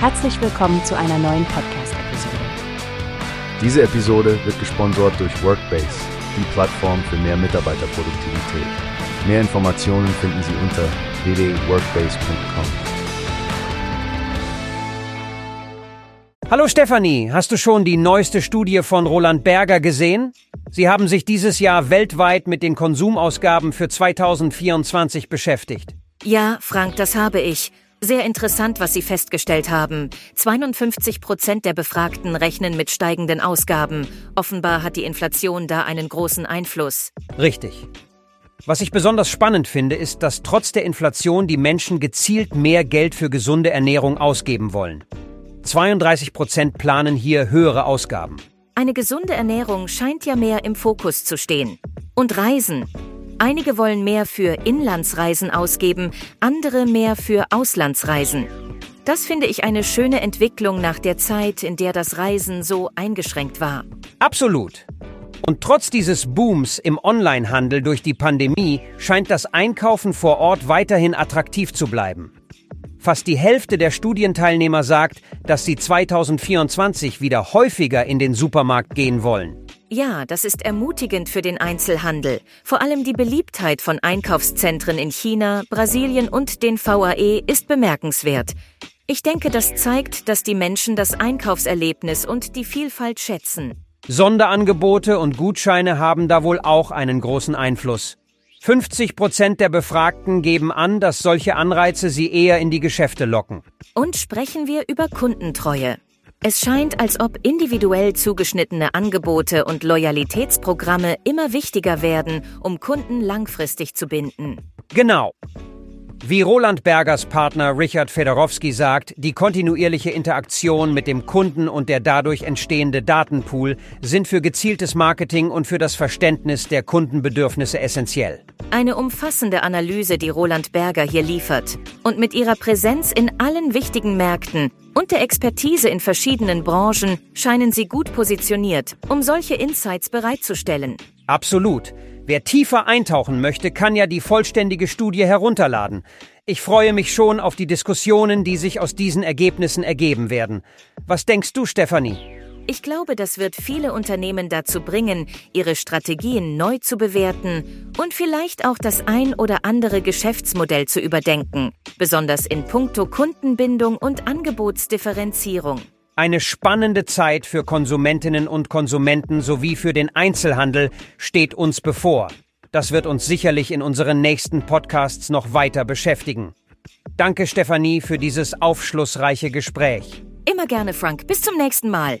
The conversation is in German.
Herzlich willkommen zu einer neuen Podcast-Episode. Diese Episode wird gesponsert durch Workbase, die Plattform für mehr Mitarbeiterproduktivität. Mehr Informationen finden Sie unter www.workbase.com. Hallo Stefanie, hast du schon die neueste Studie von Roland Berger gesehen? Sie haben sich dieses Jahr weltweit mit den Konsumausgaben für 2024 beschäftigt. Ja, Frank, das habe ich. Sehr interessant, was Sie festgestellt haben. 52 Prozent der Befragten rechnen mit steigenden Ausgaben. Offenbar hat die Inflation da einen großen Einfluss. Richtig. Was ich besonders spannend finde, ist, dass trotz der Inflation die Menschen gezielt mehr Geld für gesunde Ernährung ausgeben wollen. 32 Prozent planen hier höhere Ausgaben. Eine gesunde Ernährung scheint ja mehr im Fokus zu stehen. Und Reisen. Einige wollen mehr für Inlandsreisen ausgeben, andere mehr für Auslandsreisen. Das finde ich eine schöne Entwicklung nach der Zeit, in der das Reisen so eingeschränkt war. Absolut. Und trotz dieses Booms im Onlinehandel durch die Pandemie scheint das Einkaufen vor Ort weiterhin attraktiv zu bleiben. Fast die Hälfte der Studienteilnehmer sagt, dass sie 2024 wieder häufiger in den Supermarkt gehen wollen. Ja, das ist ermutigend für den Einzelhandel. Vor allem die Beliebtheit von Einkaufszentren in China, Brasilien und den VAE ist bemerkenswert. Ich denke, das zeigt, dass die Menschen das Einkaufserlebnis und die Vielfalt schätzen. Sonderangebote und Gutscheine haben da wohl auch einen großen Einfluss. 50 Prozent der Befragten geben an, dass solche Anreize sie eher in die Geschäfte locken. Und sprechen wir über Kundentreue. Es scheint, als ob individuell zugeschnittene Angebote und Loyalitätsprogramme immer wichtiger werden, um Kunden langfristig zu binden. Genau. Wie Roland Bergers Partner Richard Fedorowski sagt, die kontinuierliche Interaktion mit dem Kunden und der dadurch entstehende Datenpool sind für gezieltes Marketing und für das Verständnis der Kundenbedürfnisse essentiell. Eine umfassende Analyse, die Roland Berger hier liefert. Und mit ihrer Präsenz in allen wichtigen Märkten und der Expertise in verschiedenen Branchen scheinen sie gut positioniert, um solche Insights bereitzustellen. Absolut. Wer tiefer eintauchen möchte, kann ja die vollständige Studie herunterladen. Ich freue mich schon auf die Diskussionen, die sich aus diesen Ergebnissen ergeben werden. Was denkst du, Stefanie? Ich glaube, das wird viele Unternehmen dazu bringen, ihre Strategien neu zu bewerten und vielleicht auch das ein oder andere Geschäftsmodell zu überdenken, besonders in puncto Kundenbindung und Angebotsdifferenzierung. Eine spannende Zeit für Konsumentinnen und Konsumenten sowie für den Einzelhandel steht uns bevor. Das wird uns sicherlich in unseren nächsten Podcasts noch weiter beschäftigen. Danke, Stefanie, für dieses aufschlussreiche Gespräch. Immer gerne, Frank. Bis zum nächsten Mal.